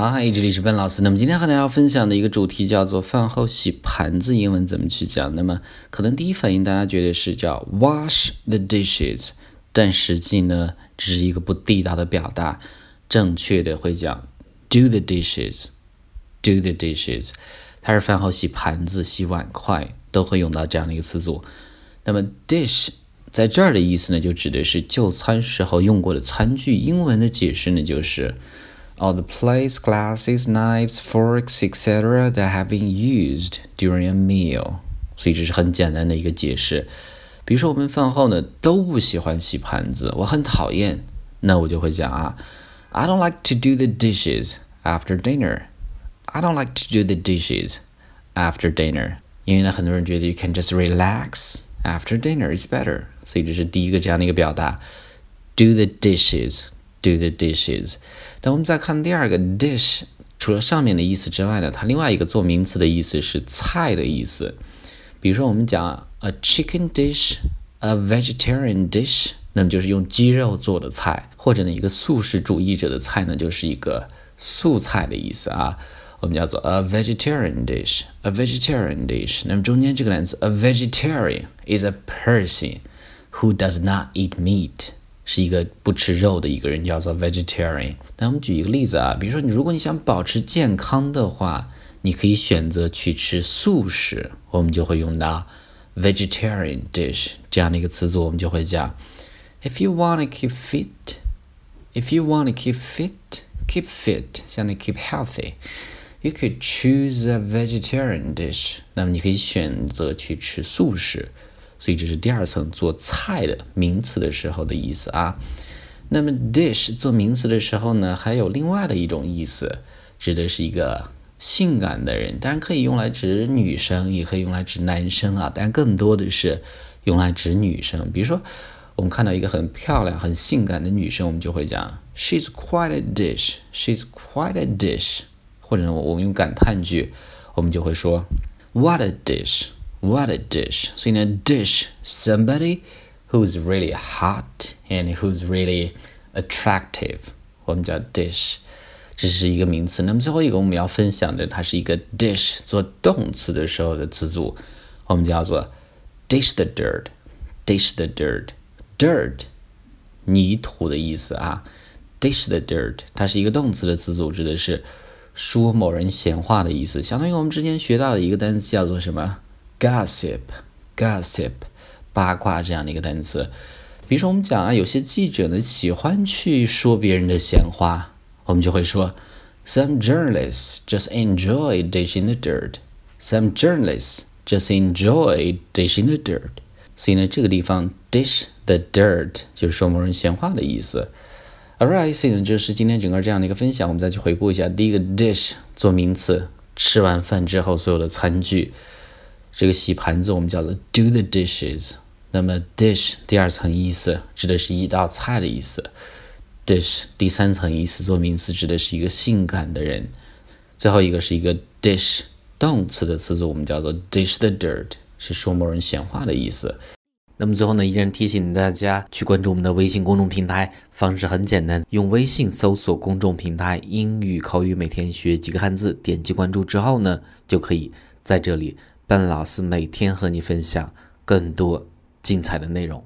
嗨，这里是笨老师。那么今天和大家分享的一个主题叫做饭后洗盘子，英文怎么去讲？那么可能第一反应大家觉得是叫 wash the dishes，但实际呢，只是一个不地道的表达。正确的会讲 do the dishes，do the dishes，它是饭后洗盘子、洗碗筷都会用到这样的一个词组。那么 dish 在这儿的意思呢，就指的是就餐时候用过的餐具。英文的解释呢，就是。all the plates, glasses, knives, forks, etc. that have been used during a meal。所以这是很简单的一个解释。比如说我们饭后呢都不喜欢洗盘子，我很讨厌，那我就会讲啊，I don't like to do the dishes after dinner. I don't like to do the dishes after dinner. 因为呢，很多人觉得 you can just relax after dinner is better，所以这是第一个这样的一个表达，do the dishes。 do the dishes。那我们再看第二个 dish，除了上面的意思之外呢，它另外一个做名词的意思是菜的意思。比如说我们讲 a chicken dish，a vegetarian dish，那么就是用鸡肉做的菜，或者呢一个素食主义者的菜呢就是一个素菜的意思啊。我们叫做 a vegetarian dish，a vegetarian dish。那么中间这个单词 a vegetarian is a person who does not eat meat。是一个不吃肉的一个人，叫做 vegetarian。那我们举一个例子啊，比如说你如果你想保持健康的话，你可以选择去吃素食，我们就会用到 vegetarian dish 这样的一个词组，我们就会讲，if you wanna keep fit，if you wanna keep fit，keep fit，相当于 keep healthy，you could choose a vegetarian dish。那么你可以选择去吃素食。 所以这是第二层做菜的名词的时候的意思啊。那么 dish 做名词的时候呢，还有另外的一种意思，指的是一个性感的人，当然可以用来指女生，也可以用来指男生啊，但更多的是用来指女生。比如说，我们看到一个很漂亮、很性感的女生，我们就会讲 she's quite a dish，she's quite a dish，或者我们用感叹句，我们就会说 what a dish。What a dish! 所以呢 dish, somebody who's really hot and who's really attractive，我们叫 dish，这是一个名词。那么最后一个我们要分享的，它是一个 dish 做动词的时候的词组，我们叫做 dish the dirt。dish the dirt，dirt 泥土的意思啊。dish the dirt，它是一个动词的词组，指的是说某人闲话的意思，相当于我们之前学到的一个单词叫做什么？gossip，gossip，八卦这样的一个单词。比如说，我们讲啊，有些记者呢喜欢去说别人的闲话，我们就会说，Some journalists just enjoy dishing the dirt. Some journalists just enjoy dishing the dirt. 所以呢，这个地方 dish the dirt 就是说某人闲话的意思。Alright，所以呢，就是今天整个这样的一个分享，我们再去回顾一下。第一个 dish 做名词，吃完饭之后所有的餐具。这个洗盘子我们叫做 do the dishes。那么 dish 第二层意思指的是一道菜的意思，dish 第三层意思做名词指的是一个性感的人，最后一个是一个 dish 动词的词组，我们叫做 dish the dirt，是说某人闲话的意思。那么最后呢，依然提醒大家去关注我们的微信公众平台，方式很简单，用微信搜索公众平台“英语口语每天学几个汉字”，点击关注之后呢，就可以在这里。笨老师每天和你分享更多精彩的内容。